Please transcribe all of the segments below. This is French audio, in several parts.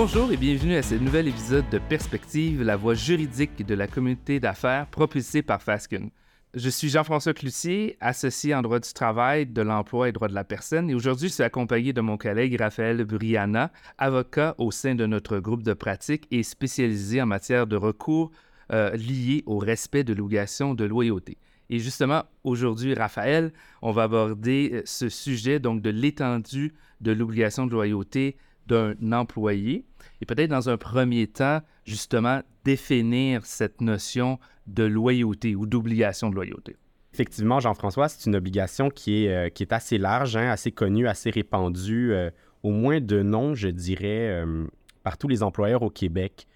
Bonjour et bienvenue à ce nouvel épisode de Perspective, la voie juridique de la communauté d'affaires propulsée par Fasken. Je suis Jean-François Cloutier, associé en droit du travail, de l'emploi et droit de la personne, et aujourd'hui je suis accompagné de mon collègue Raphaël Briana, avocat au sein de notre groupe de pratique et spécialisé en matière de recours euh, liés au respect de l'obligation de loyauté. Et justement, aujourd'hui, Raphaël, on va aborder euh, ce sujet donc de l'étendue de l'obligation de loyauté d'un employé et peut-être dans un premier temps, justement, définir cette notion de loyauté ou d'obligation de loyauté. Effectivement, Jean-François, c'est une obligation qui est, euh, qui est assez large, hein, assez connue, assez répandue, euh, au moins de nom, je dirais, euh, par tous les employeurs au Québec.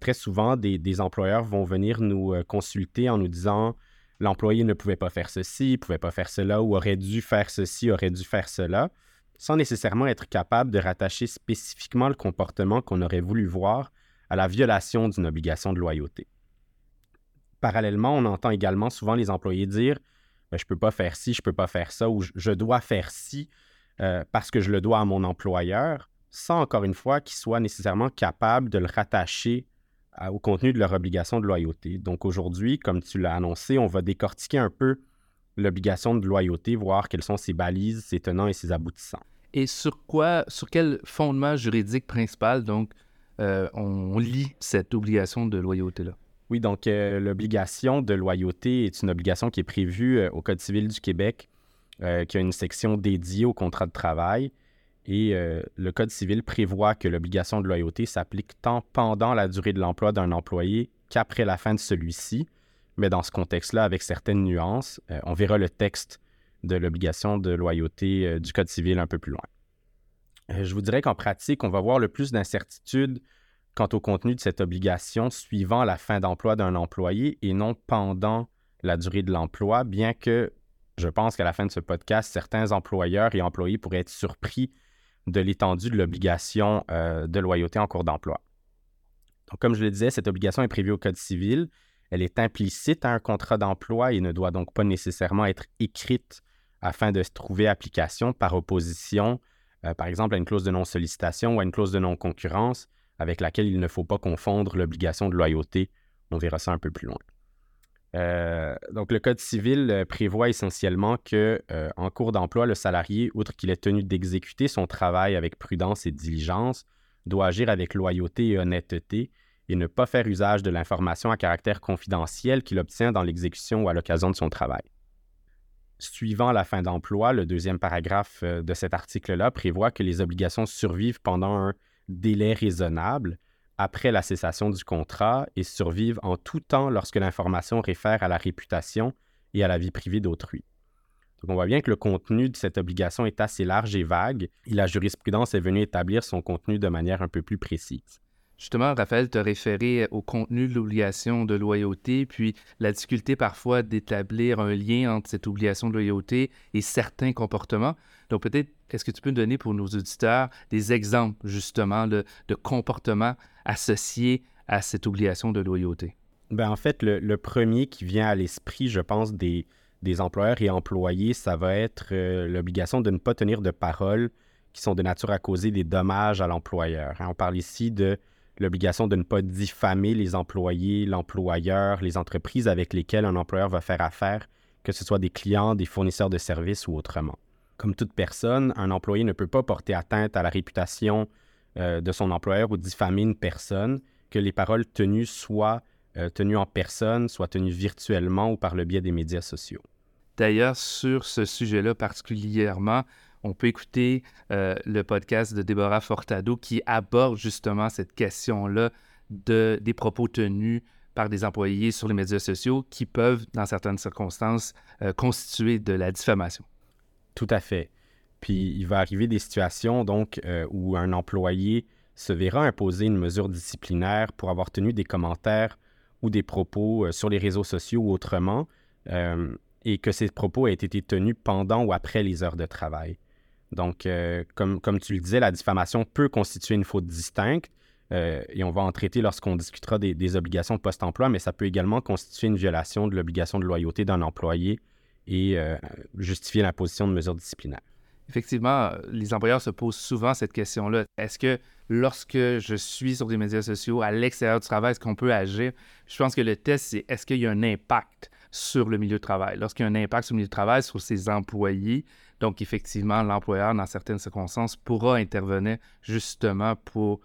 Très souvent, des, des employeurs vont venir nous consulter en nous disant l'employé ne pouvait pas faire ceci, ne pouvait pas faire cela, ou aurait dû faire ceci, aurait dû faire cela sans nécessairement être capable de rattacher spécifiquement le comportement qu'on aurait voulu voir à la violation d'une obligation de loyauté. Parallèlement, on entend également souvent les employés dire ben, Je ne peux pas faire ci, je ne peux pas faire ça, ou je dois faire ci euh, parce que je le dois à mon employeur, sans encore une fois qu'ils soient nécessairement capables de le rattacher au contenu de leur obligation de loyauté. Donc aujourd'hui, comme tu l'as annoncé, on va décortiquer un peu l'obligation de loyauté, voir quelles sont ses balises, ses tenants et ses aboutissants et sur quoi, sur quel fondement juridique principal, donc, euh, on, lit cette obligation de loyauté-là? Oui, donc euh, l'obligation de loyauté est une obligation qui est prévue euh, au Code civil du Québec, qui a une section dédiée au contrat de travail. Et le Code civil prévoit que l'obligation de loyauté s'applique tant pendant la durée de l'emploi d'un employé qu'après la fin de celui-ci. Mais dans ce contexte-là, avec certaines nuances, on verra le texte de l'obligation de loyauté euh, du Code civil un peu plus loin. Euh, je vous dirais qu'en pratique, on va voir le plus d'incertitudes quant au contenu de cette obligation suivant la fin d'emploi d'un employé et non pendant la durée de l'emploi, bien que je pense qu'à la fin de ce podcast, certains employeurs et employés pourraient être surpris de l'étendue de l'obligation euh, de loyauté en cours d'emploi. Donc, comme je le disais, cette obligation est prévue au Code civil. Elle est implicite à un contrat d'emploi et ne doit donc pas nécessairement être écrite afin de trouver application par opposition, euh, par exemple, à une clause de non-sollicitation ou à une clause de non-concurrence avec laquelle il ne faut pas confondre l'obligation de loyauté. On verra ça un peu plus loin. Euh, donc, le Code civil euh, prévoit essentiellement que, en cours d'emploi, le salarié, outre qu'il est tenu d'exécuter son travail avec prudence et diligence, doit agir avec loyauté et honnêteté et ne pas faire usage de l'information à caractère confidentiel qu'il obtient dans l'exécution ou à l'occasion de son travail suivant la fin d'emploi, le deuxième paragraphe euh, de cet article-là prévoit que les obligations survivent pendant un délai raisonnable après la cessation du contrat et survivent en tout temps lorsque l'information réfère à la réputation et à la vie privée d'autrui. Donc on voit bien que le contenu de cette obligation est assez large et vague et la jurisprudence est venue établir son contenu de manière un peu plus précise. Justement, Raphaël te référé au contenu de l'obligation de loyauté, puis la difficulté parfois d'établir un lien entre cette obligation de loyauté et certains comportements. Donc peut-être, est-ce que tu peux nous donner pour nos auditeurs des exemples justement de, comportements associés à cette obligation de loyauté? Ben, en fait, le, premier qui vient à l'esprit, je pense, des, des, employeurs et employés, ça va être euh, l'obligation de ne pas tenir de paroles qui sont de nature à causer des dommages à l'employeur. Hein. On parle ici de l'obligation de ne pas diffamer les employés, l'employeur, les entreprises avec lesquelles un employeur va faire affaire, que ce soit des clients, des fournisseurs de services ou autrement. Comme toute personne, un employé ne peut pas porter atteinte à la réputation euh, de son employeur ou diffamer une personne, que les paroles tenues soient euh, tenues en personne, soient tenues virtuellement ou par le biais des médias sociaux. D'ailleurs, sur ce sujet-là particulièrement, on peut écouter euh, le podcast de Déborah Fortado qui aborde justement cette question-là de, des propos tenus par des employés sur les médias sociaux qui peuvent, dans certaines circonstances, euh, constituer de la diffamation. Tout à fait. Puis il va arriver des situations donc euh, où un employé se verra imposer une mesure disciplinaire pour avoir tenu des commentaires ou des propos sur les réseaux sociaux ou autrement, et que ces propos aient été tenus pendant ou après les heures de travail. Donc, euh, comme, tu le disais, la diffamation peut constituer une faute distincte euh, et on va en traiter lorsqu'on discutera des, obligations de post-emploi, mais ça peut également constituer une violation de l'obligation de loyauté d'un employé et euh, justifier l'imposition de mesures disciplinaires. Effectivement, les employeurs se posent souvent cette question-là. Est-ce que lorsque je suis sur des médias sociaux à l'extérieur du travail, est-ce qu'on peut agir? Je pense que le test, c'est est-ce qu'il y a un impact sur le milieu de travail? Lorsqu'il y a un impact sur le milieu de travail, sur ses employés, donc effectivement, l'employeur, dans certaines circonstances, pourra intervenir justement pour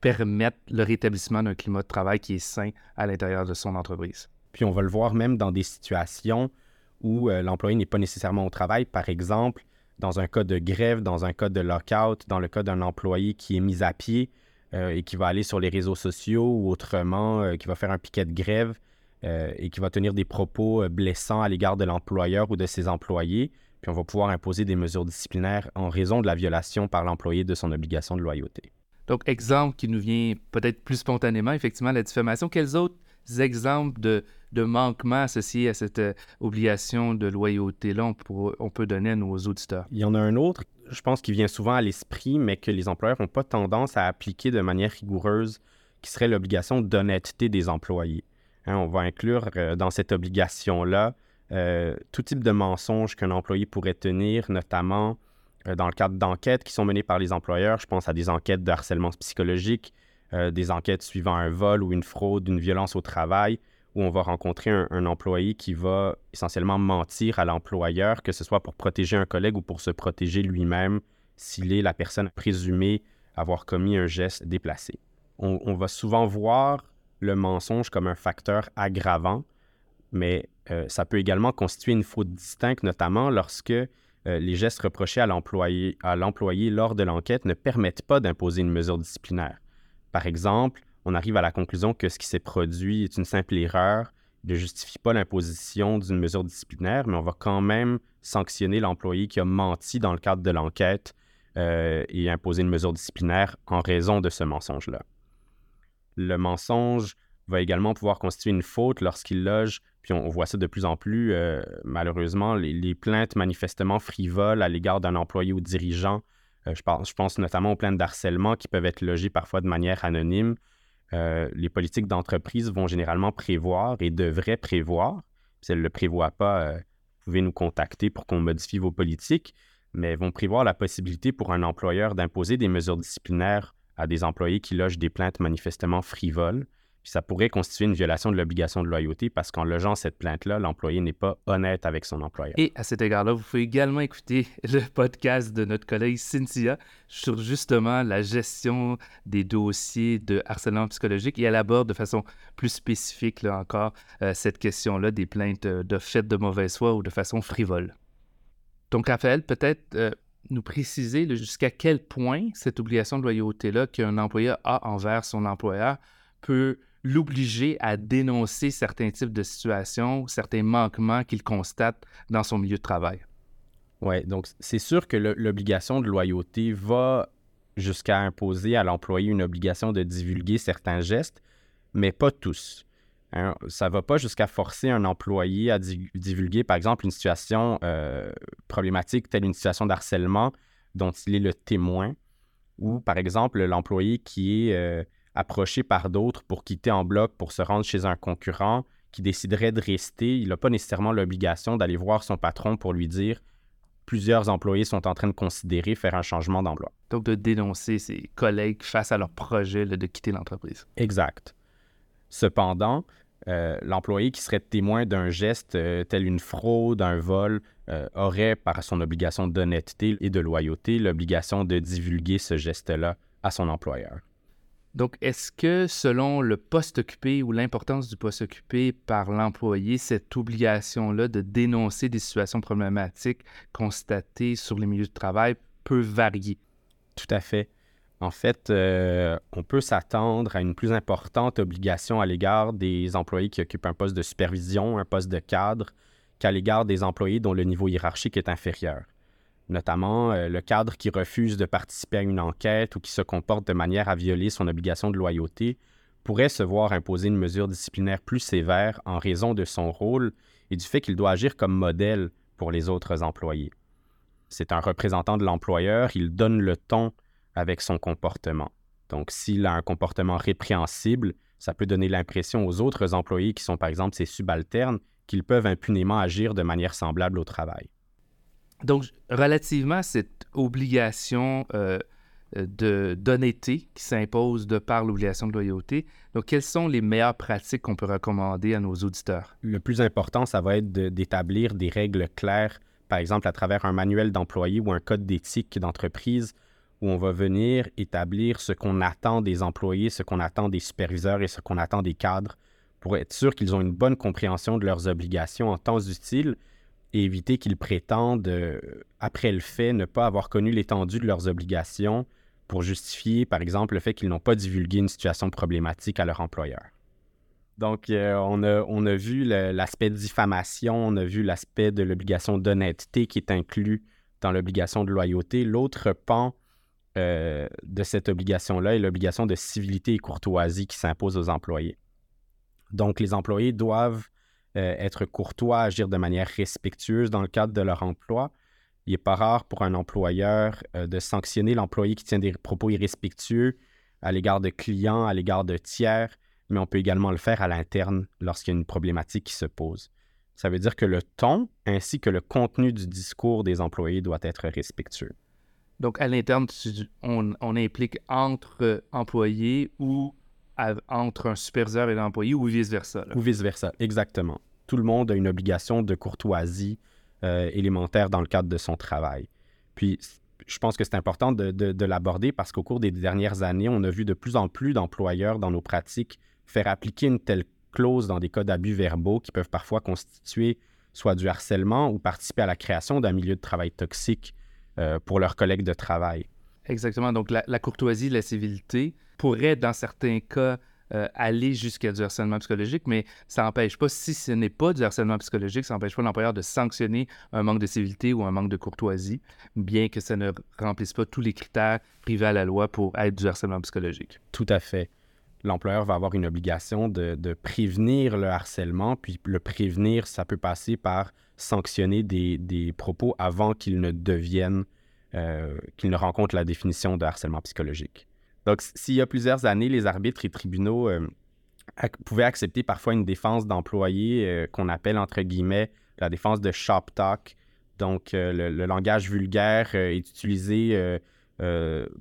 permettre le rétablissement d'un climat de travail qui est sain à l'intérieur de son entreprise. Puis on va le voir même dans des situations où euh, l'employé n'est pas nécessairement au travail. Par exemple, dans un cas de grève, dans un cas de lockout, dans le cas d'un employé qui est mis à pied euh, et qui va aller sur les réseaux sociaux ou autrement, euh, qui va faire un piquet de grève et qui va tenir des propos blessants à l'égard de l'employeur ou de ses employés. Puis on va pouvoir imposer des mesures disciplinaires en raison de la violation par l'employé de son obligation de loyauté. Donc, exemple qui nous vient peut-être plus spontanément, effectivement, la diffamation. Quels autres exemples de, manquements associés à cette euh, obligation de loyauté-là on, peut donner à nos auditeurs? Il y en a un autre, je pense, qui vient souvent à l'esprit, mais que les employeurs n'ont pas tendance à appliquer de manière rigoureuse, qui serait l'obligation d'honnêteté des employés. Hein, on va inclure euh, dans cette obligation-là euh, tout type de mensonges qu'un employé pourrait tenir, notamment euh, dans le cadre d'enquêtes qui sont menées par les employeurs. Je pense à des enquêtes de harcèlement psychologique, euh, des enquêtes suivant un vol ou une fraude, une violence au travail, où on va rencontrer un, employé qui va essentiellement mentir à l'employeur, que ce soit pour protéger un collègue ou pour se protéger lui-même s'il est la personne présumée avoir commis un geste déplacé. On, va souvent voir le mensonge comme un facteur aggravant, mais euh, ça peut également constituer une faute distincte, notamment lorsque euh, les gestes reprochés à l'employé, lors de l'enquête ne permettent pas d'imposer une mesure disciplinaire. Par exemple, on arrive à la conclusion que ce qui s'est produit est une simple erreur, ne justifie pas l'imposition d'une mesure disciplinaire, mais on va quand même sanctionner l'employé qui a menti dans le cadre de l'enquête euh, et imposer une mesure disciplinaire en raison de ce mensonge-là. Le mensonge va également pouvoir constituer une faute lorsqu'il loge puis on, voit ça de plus en plus, euh, malheureusement, les, plaintes manifestement frivoles à l'égard d'un employé ou dirigeant. Euh, je, pense, notamment aux plaintes d'harcèlement qui peuvent être logées parfois de manière anonyme. Euh, les politiques d'entreprise vont généralement prévoir et devraient prévoir. Si elles ne le prévoient pas, vous pouvez nous contacter pour qu'on modifie vos politiques, mais vont prévoir la possibilité pour un employeur d'imposer des mesures disciplinaires à des employés qui logent des plaintes manifestement frivoles. Puis ça pourrait constituer une violation de l'obligation de loyauté parce qu'en logeant cette plainte-là, l'employé n'est pas honnête avec son employeur. Et à cet égard-là, vous pouvez également écouter le podcast de notre collègue Cynthia sur justement la gestion des dossiers de harcèlement psychologique et elle aborde de façon plus spécifique là encore euh, cette question-là des plaintes euh, de fait de mauvaise foi ou de façon frivole. Donc, Raphaël, peut-être euh, nous préciser jusqu'à quel point cette obligation de loyauté-là qu'un employé a envers son employeur peut l'obliger à dénoncer certains types de situations, certains manquements qu'il constate dans son milieu de travail. Oui, donc c'est sûr que l'obligation de loyauté va jusqu'à imposer à l'employé une obligation de divulguer certains gestes, mais pas tous. Hein. ça ne va pas jusqu'à forcer un employé à divulguer, par exemple, une situation euh, problématique telle une situation d'harcèlement dont il est le témoin, ou par exemple l'employé qui est euh, approché par d'autres pour quitter en bloc pour se rendre chez un concurrent qui déciderait de rester, il n'a pas nécessairement l'obligation d'aller voir son patron pour lui dire plusieurs employés sont en train de considérer faire un changement d'emploi. Donc de dénoncer ses collègues face à leur projet de quitter l'entreprise. Exact. Cependant, euh, l'employé qui serait témoin d'un geste euh, tel une fraude, un vol, euh, aurait, par son obligation d'honnêteté et de loyauté, l'obligation de divulguer ce geste-là à son employeur. Donc, est-ce que selon le poste occupé ou l'importance du poste occupé par l'employé, cette obligation-là de dénoncer des situations problématiques constatées sur les milieux de travail peut varier? Tout à fait. En fait, euh, on peut s'attendre à une plus importante obligation à l'égard des employés qui occupent un poste de supervision, un poste de cadre, qu'à l'égard des employés dont le niveau hiérarchique est inférieur notamment euh, le cadre qui refuse de participer à une enquête ou qui se comporte de manière à violer son obligation de loyauté, pourrait se voir imposer une mesure disciplinaire plus sévère en raison de son rôle et du fait qu'il doit agir comme modèle pour les autres employés. C'est un représentant de l'employeur, il donne le ton avec son comportement. Donc s'il a un comportement répréhensible, ça peut donner l'impression aux autres employés qui sont par exemple ses subalternes qu'ils peuvent impunément agir de manière semblable au travail. Donc, relativement à cette obligation de d'honnêteté qui s'impose de par l'obligation de loyauté. Donc, quelles sont les meilleures pratiques qu'on peut recommander à nos auditeurs? Le plus important, ça va être d'établir des règles claires, par exemple à travers un manuel d'employé ou un code d'éthique d'entreprise où on va venir établir ce qu'on attend des employés, ce qu'on attend des superviseurs et ce qu'on attend des cadres pour être sûr qu'ils ont une bonne compréhension de leurs obligations en temps utile et éviter qu'ils prétendent, euh, après le fait, ne pas avoir connu l'étendue de leurs obligations pour justifier, par exemple, le fait qu'ils n'ont pas divulgué une situation problématique à leur employeur. Donc, euh, on, a, on, a, vu l'aspect diffamation, on a vu l'aspect de l'obligation d'honnêteté qui est inclus dans l'obligation de loyauté. L'autre pan euh, de cette obligation-là est l'obligation de civilité et courtoisie qui s'impose aux employés. Donc, les employés doivent euh, être courtois, agir de manière respectueuse dans le cadre de leur emploi. Il n'est pas rare pour un employeur euh, de sanctionner l'employé qui tient des propos irrespectueux à l'égard de clients, à l'égard de tiers, mais on peut également le faire à l'interne lorsqu'il y a une problématique qui se pose. Ça veut dire que le ton ainsi que le contenu du discours des employés doit être respectueux. Donc, à l'interne, on, implique entre employés ou entre un superviseur et l'employé ou vice-versa. Ou vice-versa, exactement. Tout le monde a une obligation de courtoisie euh, élémentaire dans le cadre de son travail. Puis, je pense que c'est important de, de l'aborder parce qu'au cours des dernières années, on a vu de plus en plus d'employeurs dans nos pratiques faire appliquer une telle clause dans des cas d'abus verbaux qui peuvent parfois constituer soit du harcèlement ou participer à la création d'un milieu de travail toxique euh, pour leurs collègues de travail. Exactement. Donc, la, courtoisie, la civilité pourrait, dans certains cas, euh, aller jusqu'à du harcèlement psychologique, mais ça n'empêche pas, si ce n'est pas du harcèlement psychologique, ça n'empêche pas l'employeur de sanctionner un manque de civilité ou un manque de courtoisie, bien que ça ne remplisse pas tous les critères privés à la loi pour être du harcèlement psychologique. Tout à fait. L'employeur va avoir une obligation de, de, prévenir le harcèlement, puis le prévenir, ça peut passer par sanctionner des, propos avant qu'ils ne deviennent, euh, qu'ils ne rencontrent la définition de harcèlement psychologique. Donc, s'il y a plusieurs années, les arbitres et tribunaux euh, pouvaient accepter parfois une défense d'employés euh, qu'on appelle entre guillemets la défense de shop talk. Donc, le, langage vulgaire est utilisé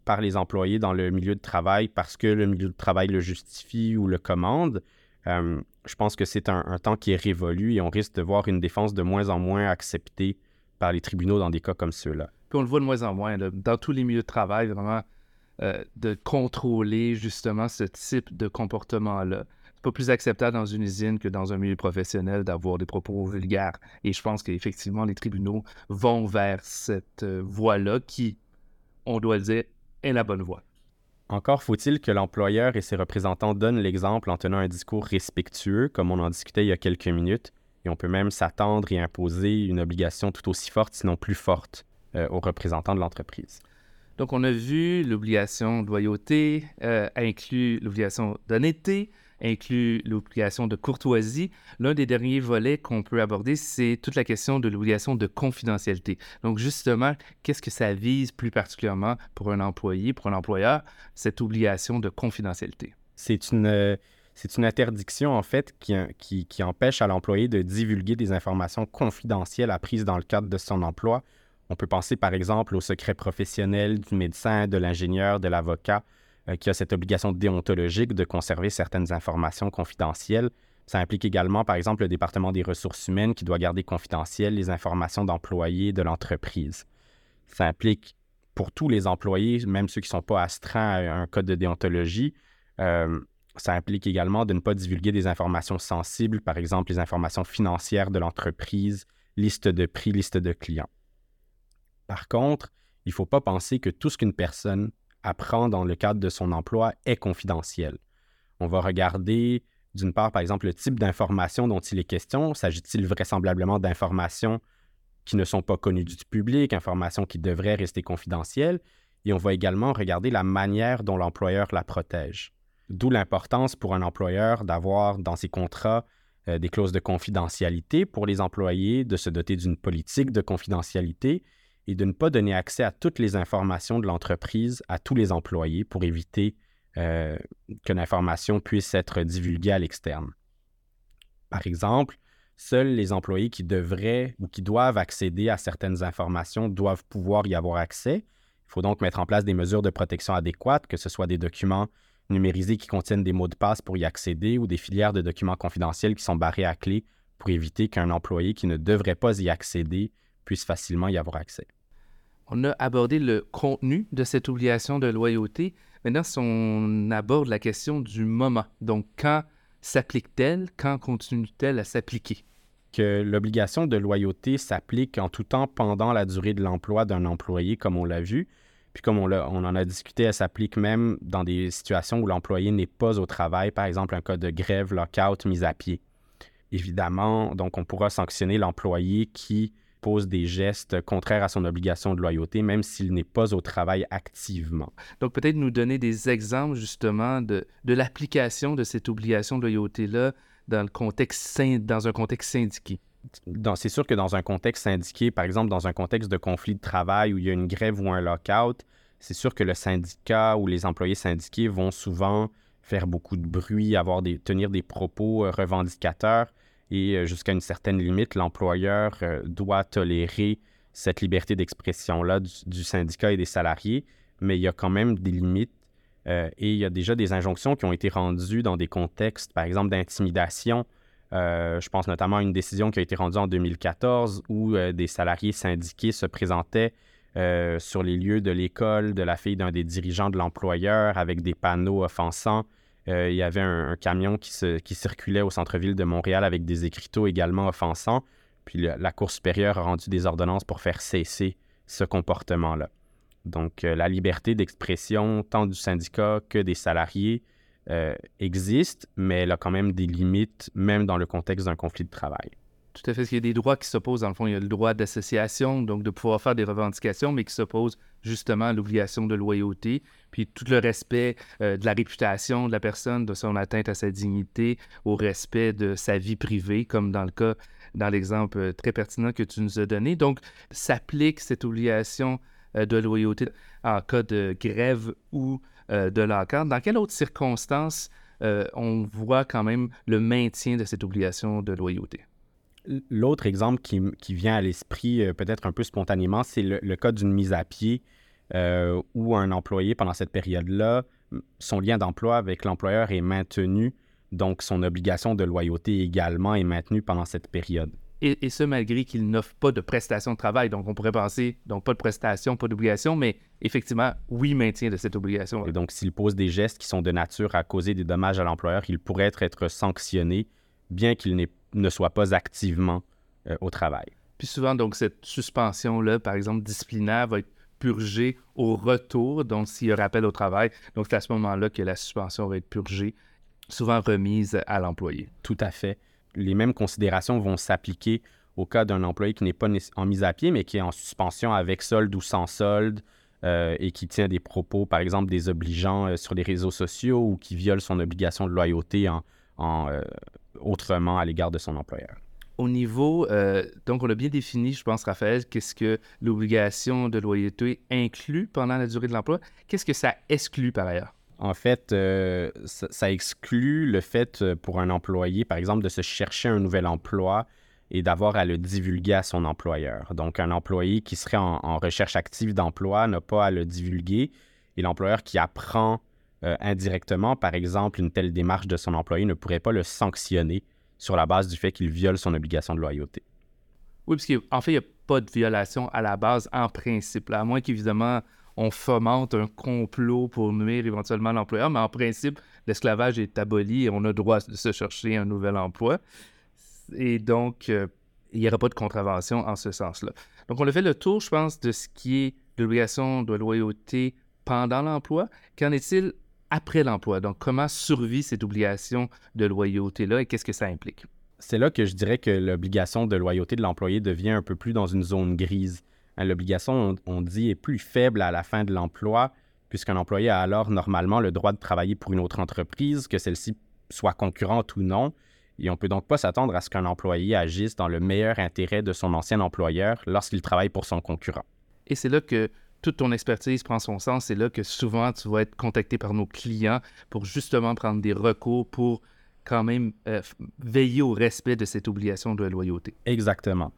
par les employés dans le milieu de travail parce que le milieu de travail le justifie ou le commande je pense que c'est un, temps qui est révolu et on risque de voir une défense de moins en moins acceptée par les tribunaux dans des cas comme ceux-là. Puis on le voit de moins en moins, dans tous les milieux de travail, vraiment, euh, de contrôler justement ce type de comportement-là. C'est pas plus acceptable dans une usine que dans un milieu professionnel d'avoir des propos vulgaires. Et je pense qu'effectivement, les tribunaux vont vers cette euh, voie-là qui, on doit le dire, est la bonne voie. Encore faut-il que l'employeur et ses représentants donnent l'exemple en tenant un discours respectueux, comme on en discutait il y a quelques minutes, et on peut même s'attendre et imposer une obligation tout aussi forte, sinon plus forte, aux représentants de l'entreprise. Donc, on a vu l'obligation de loyauté euh, inclut l'obligation d'honnêteté, inclut l'obligation de courtoisie. L'un des derniers volets qu'on peut aborder, c'est toute la question de l'obligation de confidentialité. Donc justement, qu'est-ce que ça vise plus particulièrement pour un employé, pour un employeur, cette obligation de confidentialité? C'est une... c'est une interdiction, en fait, qui, qui, qui empêche à l'employé de divulguer des informations confidentielles apprises dans le cadre de son emploi. On peut penser, par exemple, au secret professionnel du médecin, de l'ingénieur, de l'avocat, euh, qui a cette obligation déontologique de conserver certaines informations confidentielles. Ça implique également, par exemple, le département des ressources humaines qui doit garder confidentielles les informations d'employés de l'entreprise. Ça implique pour tous les employés, même ceux qui ne sont pas astreints à un code de déontologie, euh, ça implique également de ne pas divulguer des informations sensibles, par exemple les informations financières de l'entreprise, liste de prix, liste de clients. Par contre, il ne faut pas penser que tout ce qu'une personne apprend dans le cadre de son emploi est confidentiel. On va regarder, d'une part, par exemple, le type d'information dont il est question. S'agit-il vraisemblablement d'informations qui ne sont pas connues du public, informations qui devraient rester confidentielles? Et on va également regarder la manière dont l'employeur la protège. D'où l'importance pour un employeur d'avoir dans ses contrats euh, des clauses de confidentialité pour les employés, de se doter d'une politique de confidentialité et de ne pas donner accès à toutes les informations de l'entreprise à tous les employés pour éviter euh, que l'information puisse être divulguée à l'externe. Par exemple, seuls les employés qui devraient ou qui doivent accéder à certaines informations doivent pouvoir y avoir accès. Il faut donc mettre en place des mesures de protection adéquates, que ce soit des documents numérisés qui contiennent des mots de passe pour y accéder ou des filières de documents confidentiels qui sont barrés à clé pour éviter qu'un employé qui ne devrait pas y accéder puisse facilement y avoir accès. On a abordé le contenu de cette obligation de loyauté. Maintenant, si on aborde la question du moment, donc quand s'applique-t-elle, quand continue-t-elle à s'appliquer? Que l'obligation de loyauté s'applique en tout temps pendant la durée de l'emploi d'un employé, comme on l'a vu. Puis comme on, on, en a discuté, elle s'applique même dans des situations où l'employé n'est pas au travail, par exemple un cas de grève, lockout, mise à pied. Évidemment, donc on pourra sanctionner l'employé qui pose des gestes contraires à son obligation de loyauté, même s'il n'est pas au travail activement. Donc peut-être nous donner des exemples justement de, de l'application de cette obligation de loyauté-là dans, le contexte, dans un contexte syndiqué. C'est sûr que dans un contexte syndiqué, par exemple dans un contexte de conflit de travail où il y a une grève ou un lockout, c'est sûr que le syndicat ou les employés syndiqués vont souvent faire beaucoup de bruit, avoir des, tenir des propos euh, revendicateurs et euh, jusqu'à une certaine limite, l'employeur euh, doit tolérer cette liberté d'expression-là du, syndicat et des salariés, mais il y a quand même des limites euh, et il y a déjà des injonctions qui ont été rendues dans des contextes, par exemple, d'intimidation. je pense notamment à une décision qui a été rendue en 2014 où des salariés syndiqués se présentaient sur les lieux de l'école de la fille d'un des dirigeants de l'employeur avec des panneaux offensants il y avait un, camion qui, circulait au centre-ville de Montréal avec des écriteaux également offensants. Puis la, Cour supérieure a rendu des ordonnances pour faire cesser ce comportement-là. Donc, euh, la liberté d'expression, tant du syndicat que des salariés, euh, existe, mais elle a quand même des limites, même dans le contexte d'un conflit de travail. Tout à fait. Il y a des droits qui s'opposent. Dans le fond, il y a le droit d'association, donc de pouvoir faire des revendications, mais qui s'opposent justement à l'obligation de loyauté, puis tout le respect euh, de la réputation de la personne, de son atteinte à sa dignité, au respect de sa vie privée, comme dans le cas, dans l'exemple euh, très pertinent que tu nous as donné. Donc, s'applique cette obligation euh, de loyauté en cas de grève ou de l'encadre. Dans quelles autres circonstances on voit quand même le maintien de cette obligation de loyauté? L'autre exemple qui, vient à l'esprit euh, peut-être un peu spontanément, c'est le, cas d'une mise à pied euh, où un employé, pendant cette période-là, son lien d'emploi avec l'employeur est maintenu, donc son obligation de loyauté également est maintenue pendant cette période. Et, ce, malgré qu'il n'offre pas de prestation de travail. Donc, on pourrait penser, donc pas de prestation, pas d'obligation, mais effectivement, oui, maintien de cette obligation. Et donc, s'il pose des gestes qui sont de nature à causer des dommages à l'employeur, il pourrait être, être sanctionné, bien qu'il n'ait ne soit pas activement euh, au travail. Puis souvent, donc, cette suspension-là, par exemple, disciplinaire, va être purgée au retour, donc s'il y a rappel au travail. Donc, c'est à ce moment-là que la suspension va être purgée, souvent remise à l'employé. Tout à fait. Les mêmes considérations vont s'appliquer au cas d'un employé qui n'est pas en mise à pied, mais qui est en suspension avec solde ou sans solde, euh, et qui tient des propos, par exemple, désobligeants euh, sur les réseaux sociaux ou qui viole son obligation de loyauté en, euh, autrement à l'égard de son employeur. Au niveau, euh, donc on a bien défini, je pense, Raphaël, qu'est-ce que l'obligation de loyauté inclut pendant la durée de l'emploi. Qu'est-ce que ça exclut par ailleurs? En fait, euh, ça, exclut le fait pour un employé, par exemple, de se chercher un nouvel emploi et d'avoir à le divulguer à son employeur. Donc, un employé qui serait en, en recherche active d'emploi n'a pas à le divulguer et l'employeur qui apprend euh, indirectement, par exemple, une telle démarche de son employé ne pourrait pas le sanctionner sur la base du fait qu'il viole son obligation de loyauté. Oui, parce qu'en fait, il n'y a pas de violation à la base en principe, à moins qu'évidemment on fomente un complot pour nuire éventuellement l'employeur, mais en principe, l'esclavage est aboli et on a droit de se chercher un nouvel emploi. Et donc, euh, il n'y aura pas de contravention en ce sens-là. Donc, on a fait le tour, je pense, de ce qui est l'obligation de loyauté pendant l'emploi. Qu'en est-il après l'emploi. Donc, comment survit cette obligation de loyauté-là et qu'est-ce que ça implique? C'est là que je dirais que l'obligation de loyauté de l'employé devient un peu plus dans une zone grise. Hein, l'obligation, on, dit, est plus faible à la fin de l'emploi, puisqu'un employé a alors normalement le droit de travailler pour une autre entreprise, que celle-ci soit concurrente ou non. Et on ne peut donc pas s'attendre à ce qu'un employé agisse dans le meilleur intérêt de son ancien employeur lorsqu'il travaille pour son concurrent. Et c'est là que toute ton expertise prend son sens. C'est là que souvent tu vas être contacté par nos clients pour justement prendre des recours pour quand même euh, veiller au respect de cette obligation de loyauté. Exactement.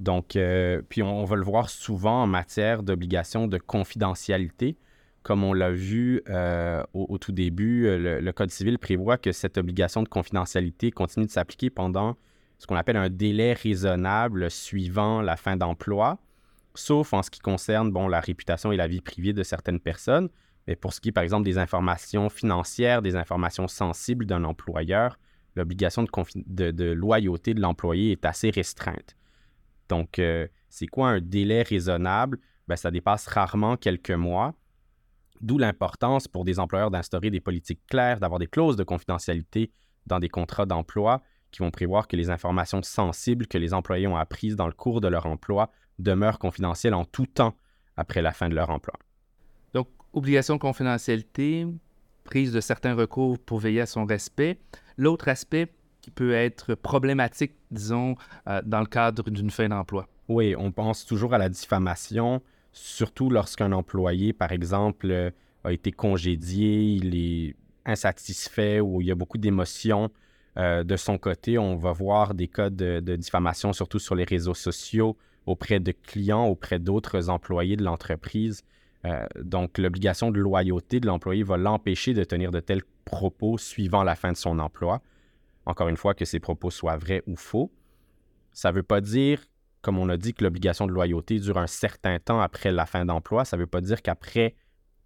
Donc, euh, puis on, va le voir souvent en matière d'obligation de confidentialité. Comme on l'a vu euh, au, tout début, le, Code civil prévoit que cette obligation de confidentialité continue de s'appliquer pendant ce qu'on appelle un délai raisonnable suivant la fin d'emploi, sauf en ce qui concerne la réputation et la vie privée de certaines personnes. Mais pour ce qui est, par exemple, des informations financières, des informations sensibles d'un employeur, l'obligation de, loyauté de l'employé est assez restreinte. Donc, euh, c'est quoi un délai raisonnable? Ben, ça dépasse rarement quelques mois, d'où l'importance pour des employeurs d'instaurer des politiques claires, d'avoir des clauses de confidentialité dans des contrats d'emploi qui vont prévoir que les informations sensibles que les employés ont apprises dans le cours de leur emploi demeurent confidentielles en tout temps après la fin de leur emploi obligation de confidentialité, prise de certains recours pour veiller à son respect. L'autre aspect qui peut être problématique, disons, euh, dans le cadre d'une fin d'emploi. Oui, on pense toujours à la diffamation, surtout lorsqu'un employé, par exemple, euh, a été congédié, il est insatisfait ou il y a beaucoup d'émotions. Euh, de son côté, on va voir des cas de, de, diffamation, surtout sur les réseaux sociaux, auprès de clients, auprès d'autres employés de l'entreprise. Euh, donc, l'obligation de loyauté de l'employé va l'empêcher de tenir de tels propos suivant la fin de son emploi. Encore une fois, que ces propos soient vrais ou faux. Ça ne veut pas dire, comme on a dit, que l'obligation de loyauté dure un certain temps après la fin d'emploi. Ça ne veut pas dire qu'après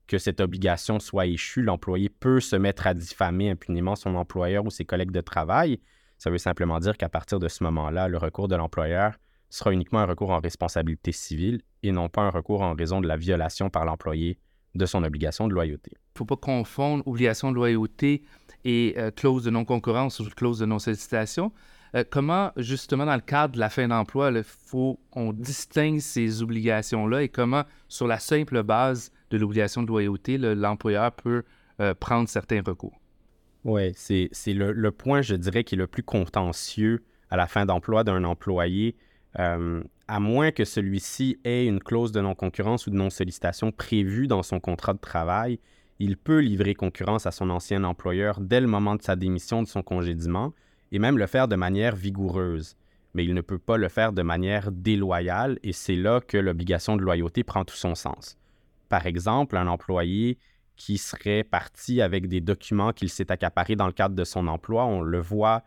que cette obligation soit échue, l'employé peut se mettre à diffamer impunément son employeur ou ses collègues de travail. Ça veut simplement dire qu'à partir de ce moment-là, le recours de l'employeur sera uniquement un recours en responsabilité civile et non pas un recours en raison de la violation par l'employé de son obligation de loyauté. Il ne faut pas confondre obligation de loyauté et euh, clause de non-concurrence ou clause de non-sollicitation. Euh, comment, justement, dans le cadre de la fin d'emploi, faut, on distingue ces obligations-là et comment, sur la simple base de l'obligation de loyauté, l'employeur peut euh, prendre certains recours? Oui, c'est le, le, point, je dirais, qui est le plus contentieux à la fin d'emploi d'un employé. Euh, à moins que celui-ci ait une clause de non-concurrence ou de non-sollicitation prévue dans son contrat de travail, il peut livrer concurrence à son ancien employeur dès le moment de sa démission de son congédiement et même le faire de manière vigoureuse. Mais il ne peut pas le faire de manière déloyale et c'est là que l'obligation de loyauté prend tout son sens. Par exemple, un employé qui serait parti avec des documents qu'il s'est accaparés dans le cadre de son emploi, on le voit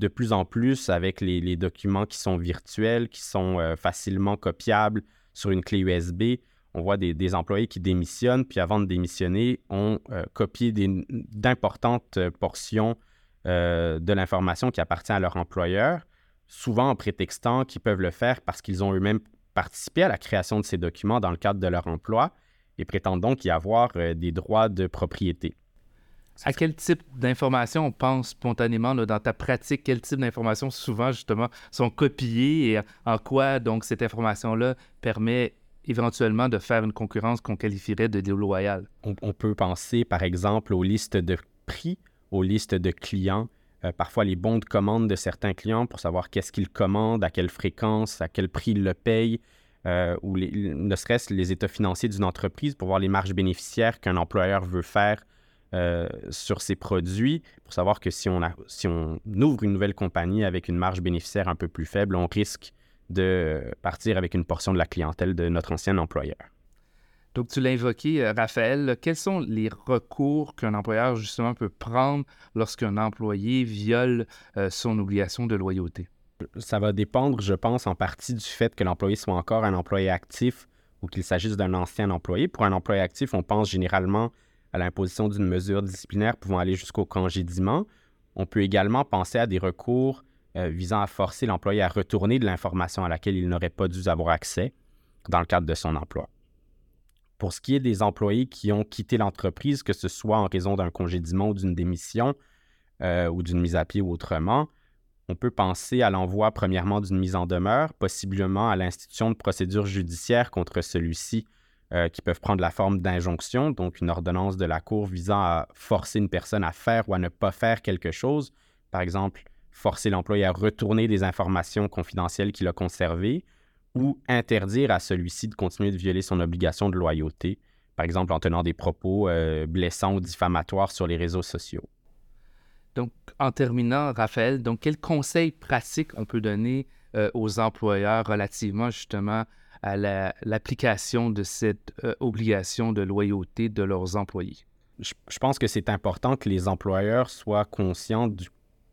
de plus en plus avec les, documents qui sont virtuels, qui sont euh, facilement copiables sur une clé USB. On voit des, employés qui démissionnent, puis avant de démissionner, ont euh, copié d'importantes portions euh, de l'information qui appartient à leur employeur, souvent en prétextant qu'ils peuvent le faire parce qu'ils ont eux-mêmes participé à la création de ces documents dans le cadre de leur emploi et prétendent donc y avoir des droits de propriété. À quel type d'informations on pense spontanément dans ta pratique? Quel type d'informations souvent justement sont copiées et en quoi donc cette information-là permet éventuellement de faire une concurrence qu'on qualifierait de déloyale? On, peut penser par exemple aux listes de prix, aux listes de clients, euh, parfois les bons de commande de certains clients pour savoir qu'est-ce qu'ils commandent, à quelle fréquence, à quel prix ils le payent. Euh, ou ne serait-ce les états financiers d'une entreprise pour voir les marges bénéficiaires qu'un employeur veut faire euh, sur ces produits pour savoir que si on, a, si on ouvre une nouvelle compagnie avec une marge bénéficiaire un peu plus faible, on risque de partir avec une portion de la clientèle de notre ancien employeur. Donc, tu l'as invoqué, euh, Raphaël. Quels sont les recours qu'un employeur, justement, peut prendre lorsqu'un employé viole euh, son obligation de loyauté? Ça va dépendre, je pense, en partie du fait que l'employé soit encore un employé actif ou qu'il s'agisse d'un ancien employé. Pour un employé actif, on pense généralement à l'imposition d'une mesure disciplinaire pouvant aller jusqu'au congédiement. On peut également penser à des recours euh, visant à forcer l'employé à retourner de l'information à laquelle il n'aurait pas dû avoir accès dans le cadre de son emploi. Pour ce qui est des employés qui ont quitté l'entreprise, que ce soit en raison d'un congédiement ou d'une démission euh, ou d'une mise à pied ou autrement, on peut penser à l'envoi premièrement d'une mise en demeure, possiblement à l'institution de procédures judiciaires contre celui-ci euh, qui peuvent prendre la forme d'injonction, donc une ordonnance de la Cour visant à forcer une personne à faire ou à ne pas faire quelque chose. Par exemple, forcer l'employé à retourner des informations confidentielles qu'il a conservées ou interdire à celui-ci de continuer de violer son obligation de loyauté, par exemple en tenant des propos euh, blessants ou diffamatoires sur les réseaux sociaux. Donc, en terminant, Raphaël, donc quels conseils pratiques on peut donner euh, aux employeurs relativement justement à l'application de cette euh, obligation de loyauté de leurs employés? Je, je pense que c'est important que les employeurs soient conscients du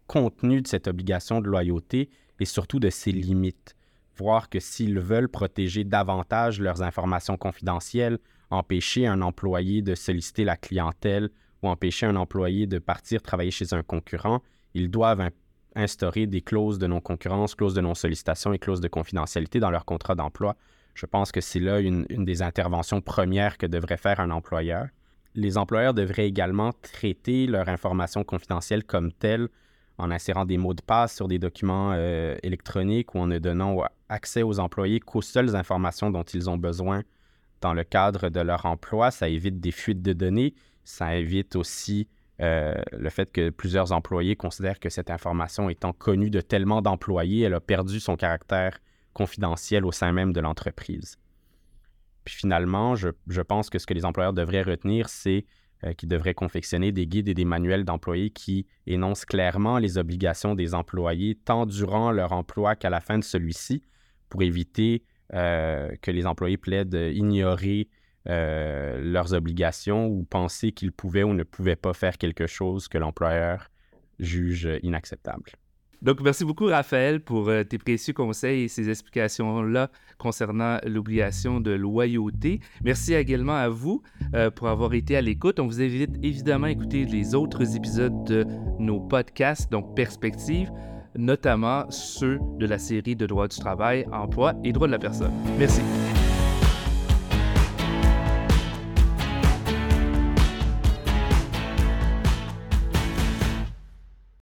contenu de cette obligation de loyauté et surtout de ses limites. Voir que s'ils veulent protéger davantage leurs informations confidentielles, empêcher un employé de solliciter la clientèle ou empêcher un employé de partir travailler chez un concurrent, ils doivent instaurer des clauses de non-concurrence, clauses de non-sollicitation et clauses de confidentialité dans leur contrat d'emploi. Je pense que c'est là une, des interventions premières que devrait faire un employeur. Les employeurs devraient également traiter leur information confidentielle comme telle en insérant des mots de passe sur des documents euh, électroniques ou en ne donnant accès aux employés qu'aux seules informations dont ils ont besoin dans le cadre de leur emploi. Ça évite des fuites de données ça évite aussi euh, le fait que plusieurs employés considèrent que cette information étant connue de tellement d'employés, elle a perdu son caractère confidentiel au sein même de l'entreprise. Puis finalement, je, pense que ce que les employeurs devraient retenir, c'est euh, qu'ils devraient confectionner des guides et des manuels d'employés qui énoncent clairement les obligations des employés tant durant leur emploi qu'à la fin de celui-ci pour éviter euh, que les employés plaident ignorer euh, leurs obligations ou penser qu'ils pouvaient ou ne pouvaient pas faire quelque chose que l'employeur juge inacceptable. Donc, merci beaucoup, Raphaël, pour euh, tes précieux conseils et ces explications-là concernant l'obligation de loyauté. Merci également à vous euh, pour avoir été à l'écoute. On vous invite évidemment à écouter les autres épisodes de nos podcasts, donc Perspective, notamment ceux de la série de droit du travail, emploi et droit de la personne. Merci.